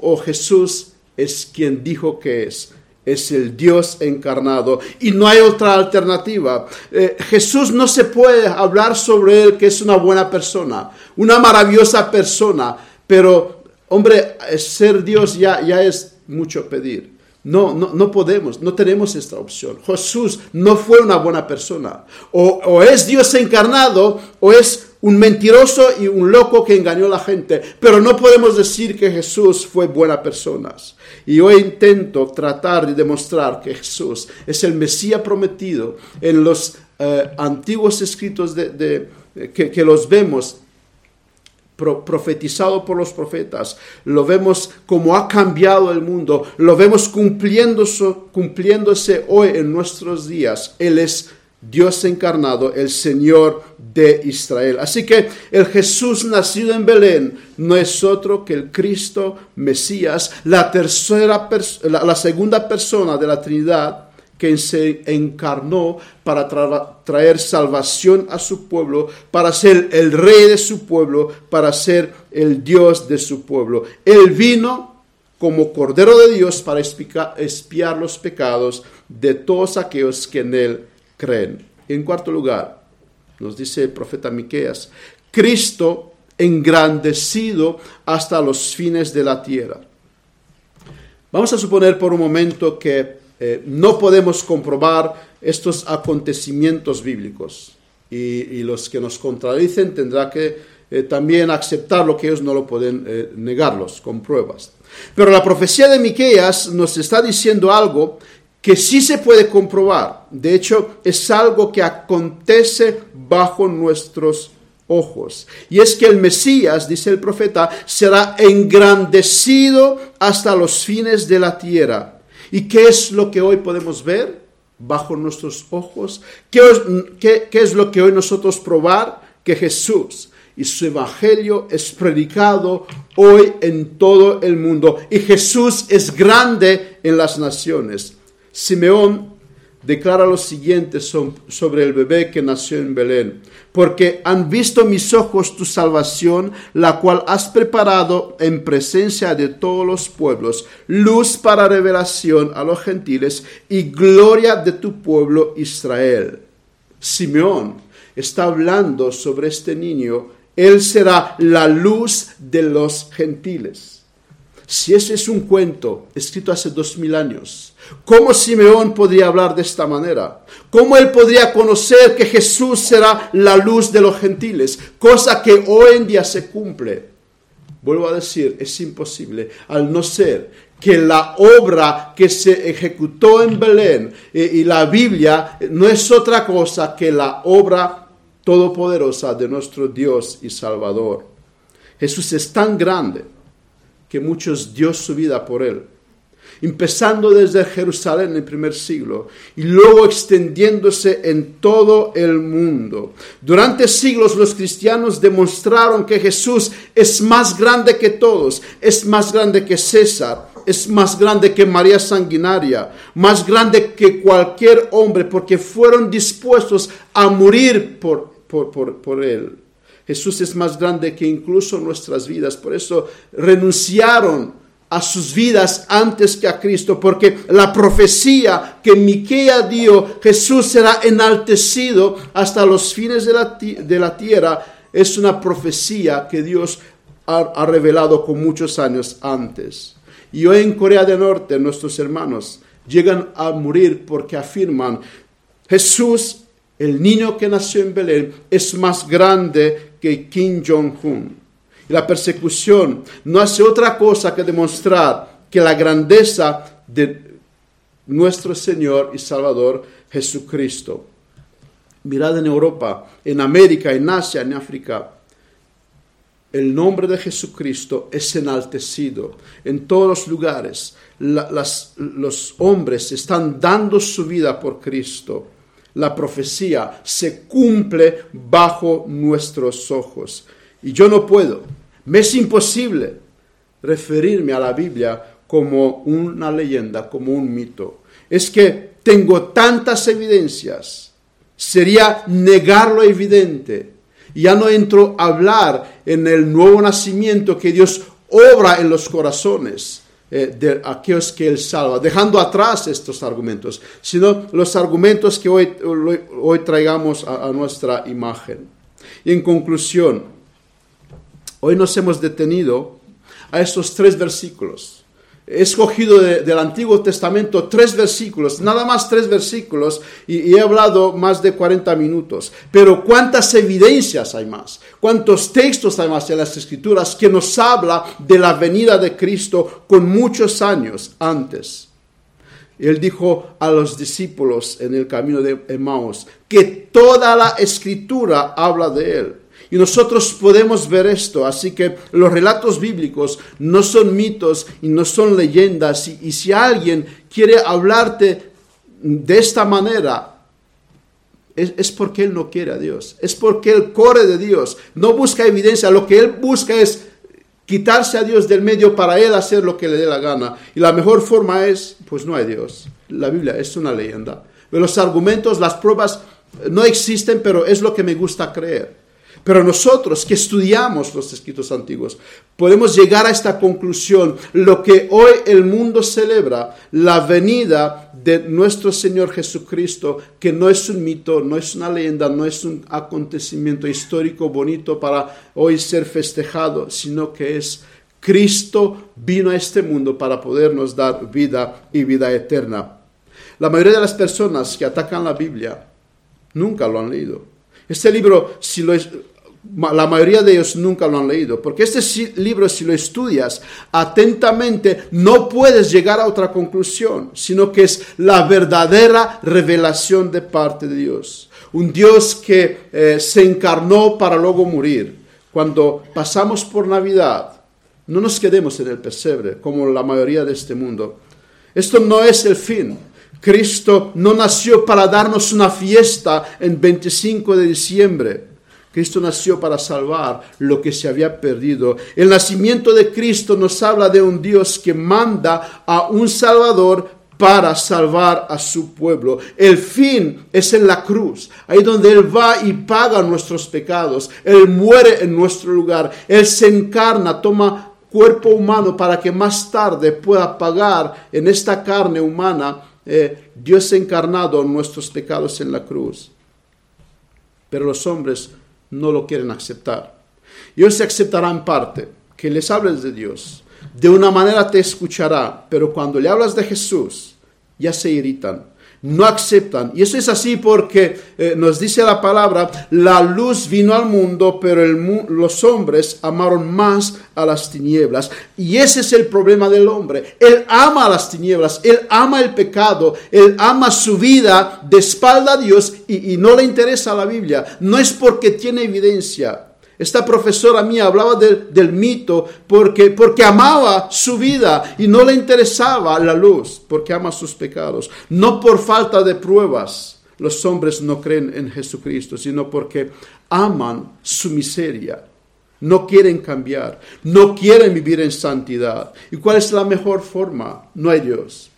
o Jesús es quien dijo que es. Es el Dios encarnado y no hay otra alternativa. Eh, Jesús no se puede hablar sobre él que es una buena persona, una maravillosa persona, pero hombre, ser Dios ya, ya es mucho pedir. No, no, no, podemos, no tenemos esta opción. Jesús no fue una buena persona. O, es Dios encarnado o es un mentiroso y un loco que engañó a la gente, pero no podemos decir que Jesús fue buena persona. Y hoy intento tratar de demostrar que Jesús es el Mesías prometido en los eh, antiguos escritos de, que, los vemos profetizado por los profetas, lo vemos como ha cambiado el mundo, lo vemos cumpliéndose, cumpliéndose hoy en nuestros días. Él es Dios encarnado, el Señor de Israel. Así que el Jesús nacido en Belén no es otro que el Cristo Mesías, la tercera la, segunda persona de la Trinidad que se encarnó para traer salvación a su pueblo, para ser el rey de su pueblo, para ser el Dios de su pueblo. Él vino como Cordero de Dios para espiar los pecados de todos aquellos que en él creen. En cuarto lugar, nos dice el profeta Miqueas, Cristo engrandecido hasta los fines de la tierra. Vamos a suponer por un momento que eh, no podemos comprobar estos acontecimientos bíblicos y, los que nos contradicen tendrá que eh, también aceptar lo que ellos no lo pueden eh, negarlos con pruebas. Pero la profecía de Miqueas nos está diciendo algo que sí se puede comprobar. De hecho, es algo que acontece bajo nuestros ojos. Y es que el Mesías, dice el profeta, será engrandecido hasta los fines de la tierra. ¿Y qué es lo que hoy podemos ver bajo nuestros ojos? ¿Qué, es lo que hoy nosotros probar? Que Jesús y su evangelio es predicado hoy en todo el mundo. Y Jesús es grande en las naciones. Simeón declara lo siguiente sobre el bebé que nació en Belén. Porque han visto mis ojos tu salvación, la cual has preparado en presencia de todos los pueblos, luz para revelación a los gentiles y gloria de tu pueblo Israel. Simeón está hablando sobre este niño. Él será la luz de los gentiles. Si ese es un cuento escrito hace dos mil años, ¿Cómo Simeón podría hablar de esta manera? ¿Cómo él podría conocer que Jesús será la luz de los gentiles? Cosa que hoy en día se cumple. Vuelvo a decir, es imposible, al no ser que la obra que se ejecutó en Belén eh, y la Biblia no es otra cosa que la obra todopoderosa de nuestro Dios y Salvador. Jesús es tan grande que muchos dio su vida por él empezando desde Jerusalén en el primer siglo y luego extendiéndose en todo el mundo. Durante siglos los cristianos demostraron que Jesús es más grande que todos, es más grande que César, es más grande que María Sanguinaria, más grande que cualquier hombre, porque fueron dispuestos a morir por, por, por, por Él. Jesús es más grande que incluso nuestras vidas, por eso renunciaron a sus vidas antes que a Cristo, porque la profecía que Miquea dio, Jesús será enaltecido hasta los fines de la, de la tierra, es una profecía que Dios ha, ha, revelado con muchos años antes. Y hoy en Corea del Norte nuestros hermanos llegan a morir porque afirman, Jesús, el niño que nació en Belén, es más grande que Kim Jong-un la persecución no hace otra cosa que demostrar que la grandeza de nuestro Señor y Salvador Jesucristo. Mirad en Europa, en América, en Asia, en África, el nombre de Jesucristo es enaltecido en todos los lugares. los hombres están dando su vida por Cristo. La profecía se cumple bajo nuestros ojos. Y yo no puedo, me es imposible referirme a la Biblia como una leyenda, como un mito. Es que tengo tantas evidencias, sería negar lo evidente. Ya no entro a hablar en el nuevo nacimiento que Dios obra en los corazones eh, de aquellos que Él salva, dejando atrás estos argumentos, sino los argumentos que hoy, hoy traigamos a, a nuestra imagen. Y en conclusión, Hoy nos hemos detenido a estos tres versículos. He escogido del Antiguo Testamento tres versículos, nada más tres versículos, y, he hablado más de 40 minutos. Pero ¿cuántas evidencias hay más? ¿Cuántos textos hay más en las Escrituras que nos habla de la venida de Cristo con muchos años antes? Él dijo a los discípulos en el camino de Emmaus que toda la escritura habla de él. Y nosotros podemos ver esto, así que los relatos bíblicos no son mitos y no son leyendas. Y, si alguien quiere hablarte de esta manera, es, es, porque él no quiere a Dios, es porque él corre de Dios, no busca evidencia, lo que él busca es quitarse a Dios del medio para él hacer lo que le dé la gana. Y la mejor forma es, pues no hay Dios. La Biblia es una leyenda. Los argumentos, las pruebas no existen, pero es lo que me gusta creer. Pero nosotros que estudiamos los escritos antiguos podemos llegar a esta conclusión. Lo que hoy el mundo celebra, la venida de nuestro Señor Jesucristo, que no es un mito, no es una leyenda, no es un acontecimiento histórico bonito para hoy ser festejado, sino que es Cristo vino a este mundo para podernos dar vida y vida eterna. La mayoría de las personas que atacan la Biblia nunca lo han leído. Este libro, si lo, la mayoría de ellos nunca lo han leído, porque este libro si lo estudias atentamente no puedes llegar a otra conclusión, sino que es la verdadera revelación de parte de Dios. Un Dios que eh, se encarnó para luego morir. Cuando pasamos por Navidad, no nos quedemos en el pesebre como la mayoría de este mundo. Esto no es el fin. Cristo no nació para darnos una fiesta en 25 de diciembre. Cristo nació para salvar lo que se había perdido. El nacimiento de Cristo nos habla de un Dios que manda a un Salvador para salvar a su pueblo. El fin es en la cruz, ahí donde Él va y paga nuestros pecados. Él muere en nuestro lugar. Él se encarna, toma cuerpo humano para que más tarde pueda pagar en esta carne humana eh, Dios encarnado nuestros pecados en la cruz. Pero los hombres no lo quieren aceptar. Ellos se aceptarán parte, que les hables de Dios. De una manera te escuchará, pero cuando le hablas de Jesús, ya se irritan no aceptan. Y eso es así porque eh, nos dice la palabra, la luz vino al mundo, pero los hombres amaron más a las tinieblas. Y ese es el problema del hombre. Él ama las tinieblas, él ama el pecado, él ama su vida de espalda a Dios y no le interesa la Biblia. No es porque tiene evidencia, esta profesora mía hablaba del mito porque, porque amaba su vida y no le interesaba la luz, porque ama sus pecados. No por falta de pruebas los hombres no creen en Jesucristo, sino porque aman su miseria. no quieren cambiar, no quieren vivir en santidad. ¿Y cuál es la mejor forma? No hay Dios.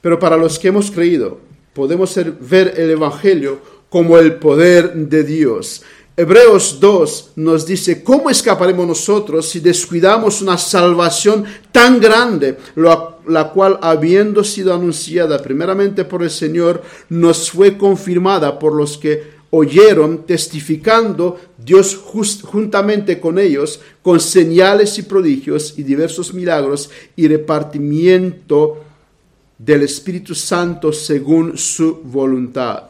Pero para los que hemos creído, podemos ver el Evangelio como el poder de Dios. Hebreos 2 nos dice, ¿cómo escaparemos nosotros si descuidamos una salvación tan grande, la cual habiendo sido anunciada primeramente por el Señor, nos fue confirmada por los que oyeron, testificando Dios juntamente con ellos, con señales y prodigios y diversos milagros y repartimiento del Espíritu Santo según su voluntad.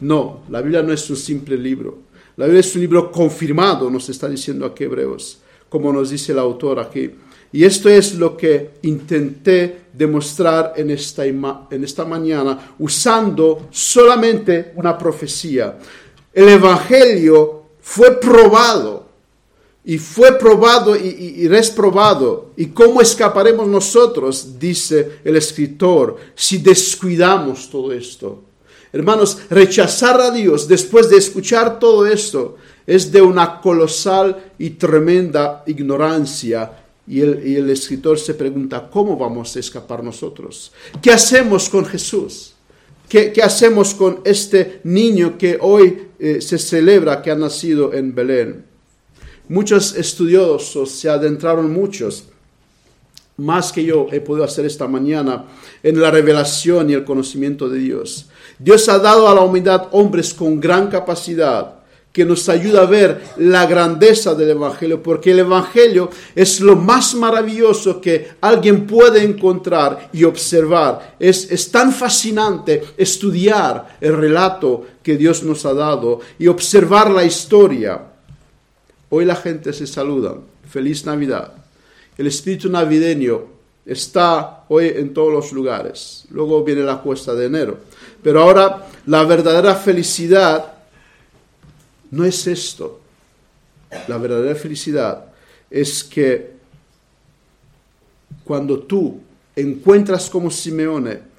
No, la Biblia no es un simple libro. La Biblia es un libro confirmado, nos está diciendo aquí Hebreos, como nos dice el autor aquí. Y esto es lo que intenté demostrar en esta, en esta mañana usando solamente una profecía. El Evangelio fue probado y fue probado y, y, resprobado. ¿Y cómo escaparemos nosotros? Dice el escritor, si descuidamos todo esto. Hermanos, rechazar a Dios después de escuchar todo esto es de una colosal y tremenda ignorancia y el, escritor se pregunta, ¿cómo vamos a escapar nosotros? ¿Qué hacemos con Jesús? ¿Qué, hacemos con este niño que hoy eh, se celebra que ha nacido en Belén? Muchos estudiosos se adentraron muchos, más que yo he podido hacer esta mañana, en la revelación y el conocimiento de Dios. Dios ha dado a la humanidad hombres con gran capacidad que nos ayuda a ver la grandeza del Evangelio, porque el Evangelio es lo más maravilloso que alguien puede encontrar y observar. Es, es tan fascinante estudiar el relato que Dios nos ha dado y observar la historia. Hoy la gente se saluda. Feliz Navidad. El espíritu navideño está hoy en todos los lugares. Luego viene la cuesta de enero. Pero ahora la verdadera felicidad no es esto. La verdadera felicidad es que cuando tú encuentras como Simeone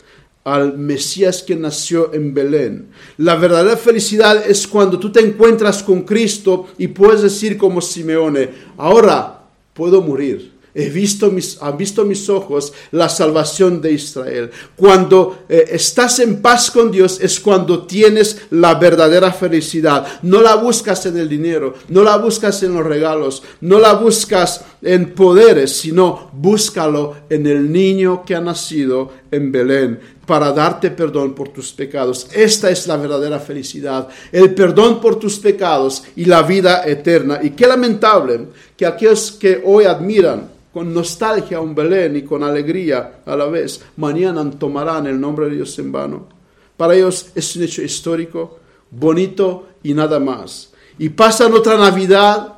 al Mesías que nació en Belén. La verdadera felicidad es cuando tú te encuentras con Cristo y puedes decir como Simeone, ahora puedo morir He visto mis, han visto mis ojos la salvación de Israel. Cuando eh, estás en paz con Dios es cuando tienes la verdadera felicidad. No la buscas en el dinero, no la buscas en los regalos, no la buscas en poderes, sino búscalo en el niño que ha nacido en Belén para darte perdón por tus pecados. Esta es la verdadera felicidad, el perdón por tus pecados y la vida eterna. Y qué lamentable que aquellos que hoy admiran con nostalgia un Belén y con alegría a la vez, mañana tomarán el nombre de Dios en vano. Para ellos es un hecho histórico, bonito y nada más. Y pasan otra Navidad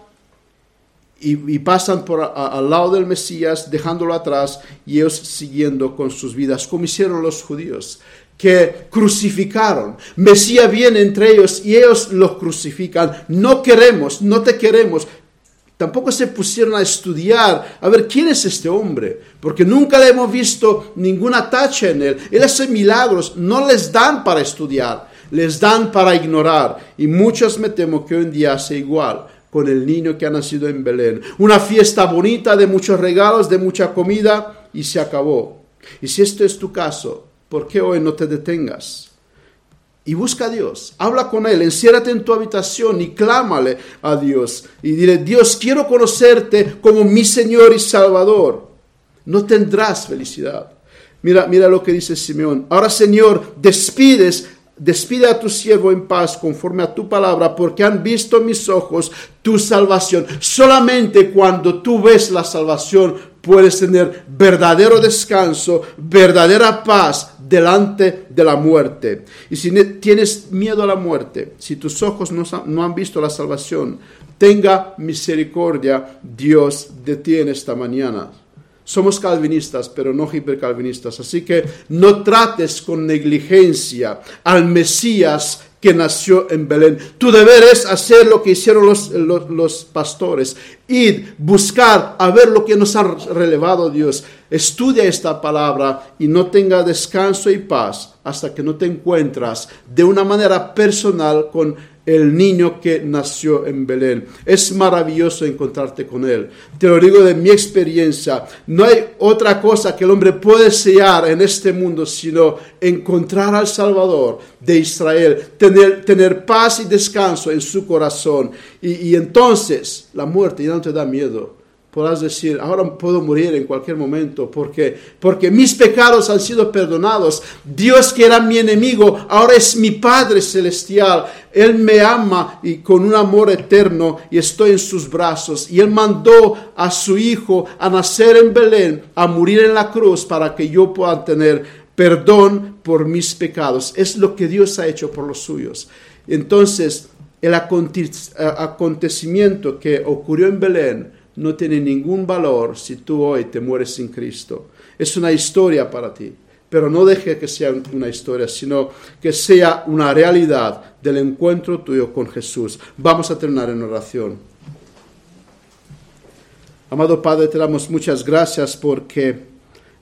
y, pasan por al lado del Mesías, dejándolo atrás y ellos siguiendo con sus vidas, como hicieron los judíos que crucificaron. Mesías viene entre ellos y ellos lo crucifican. No queremos, no te queremos, Tampoco se pusieron a estudiar, a ver quién es este hombre, porque nunca le hemos visto ninguna tacha en él. Él hace milagros, no les dan para estudiar, les dan para ignorar. Y muchos me temo que hoy en día hace igual con el niño que ha nacido en Belén. Una fiesta bonita de muchos regalos, de mucha comida y se acabó. Y si esto es tu caso, ¿por qué hoy no te detengas? y busca a Dios. Habla con Él, enciérrate en tu habitación y clámale a Dios. Y dile, Dios, quiero conocerte como mi Señor y Salvador. No tendrás felicidad. Mira, mira lo que dice Simeón. Ahora, Señor, despides, despide a tu siervo en paz conforme a tu palabra, porque han visto mis ojos tu salvación. Solamente cuando tú ves la salvación puedes tener verdadero descanso, verdadera paz delante de la muerte. Y si tienes miedo a la muerte, si tus ojos no, han visto la salvación, tenga misericordia Dios de ti en esta mañana. Somos calvinistas, pero no hipercalvinistas. Así que no trates con negligencia al Mesías que nació en Belén. Tu deber es hacer lo que hicieron los, los, pastores, ir, buscar, a ver lo que nos ha relevado Dios. Estudia esta palabra y no tenga descanso y paz hasta que no te encuentras de una manera personal con el niño que nació en Belén. Es maravilloso encontrarte con él. Te lo digo de mi experiencia. No hay otra cosa que el hombre puede desear en este mundo sino encontrar al Salvador de Israel, tener, tener paz y descanso en su corazón. Y, y entonces la muerte ya no te da miedo podrás decir, ahora puedo morir en cualquier momento porque, porque mis pecados han sido perdonados. Dios que era mi enemigo, ahora es mi Padre celestial. Él me ama y con un amor eterno y estoy en sus brazos. Y Él mandó a su Hijo a nacer en Belén, a morir en la cruz para que yo pueda tener perdón por mis pecados. Es lo que Dios ha hecho por los suyos. Entonces, el acontecimiento que ocurrió en Belén, no tiene ningún valor si tú hoy te mueres sin Cristo. Es una historia para ti, pero no deje que sea una historia, sino que sea una realidad del encuentro tuyo con Jesús. Vamos a terminar en oración. Amado Padre, te damos muchas gracias porque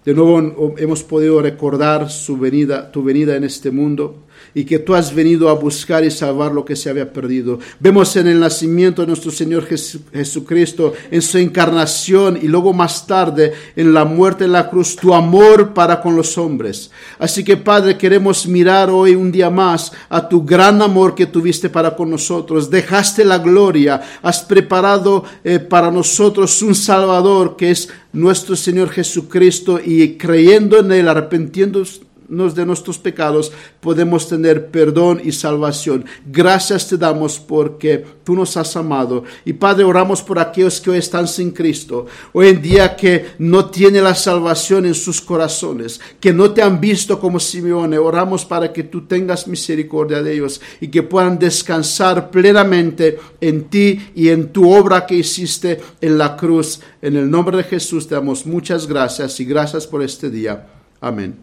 de nuevo hemos podido recordar tu venida en este mundo y que tú has venido a buscar y salvar lo que se había perdido. Vemos en el nacimiento de nuestro Señor Jesucristo, en su encarnación y luego más tarde en la muerte en la cruz, tu amor para con los hombres. Así que Padre, queremos mirar hoy un día más a tu gran amor que tuviste para con nosotros. Dejaste la gloria, has preparado eh, para nosotros un Salvador que es nuestro Señor Jesucristo y creyendo en Él, arrepentiéndonos de nuestros pecados, podemos tener perdón y salvación. Gracias te damos porque tú nos has amado. Y Padre, oramos por aquellos que hoy están sin Cristo, hoy en día que no tienen la salvación en sus corazones, que no te han visto como Simeone. Oramos para que tú tengas misericordia de ellos y que puedan descansar plenamente en ti y en tu obra que hiciste en la cruz. En el nombre de Jesús te damos muchas gracias y gracias por este día. Amén.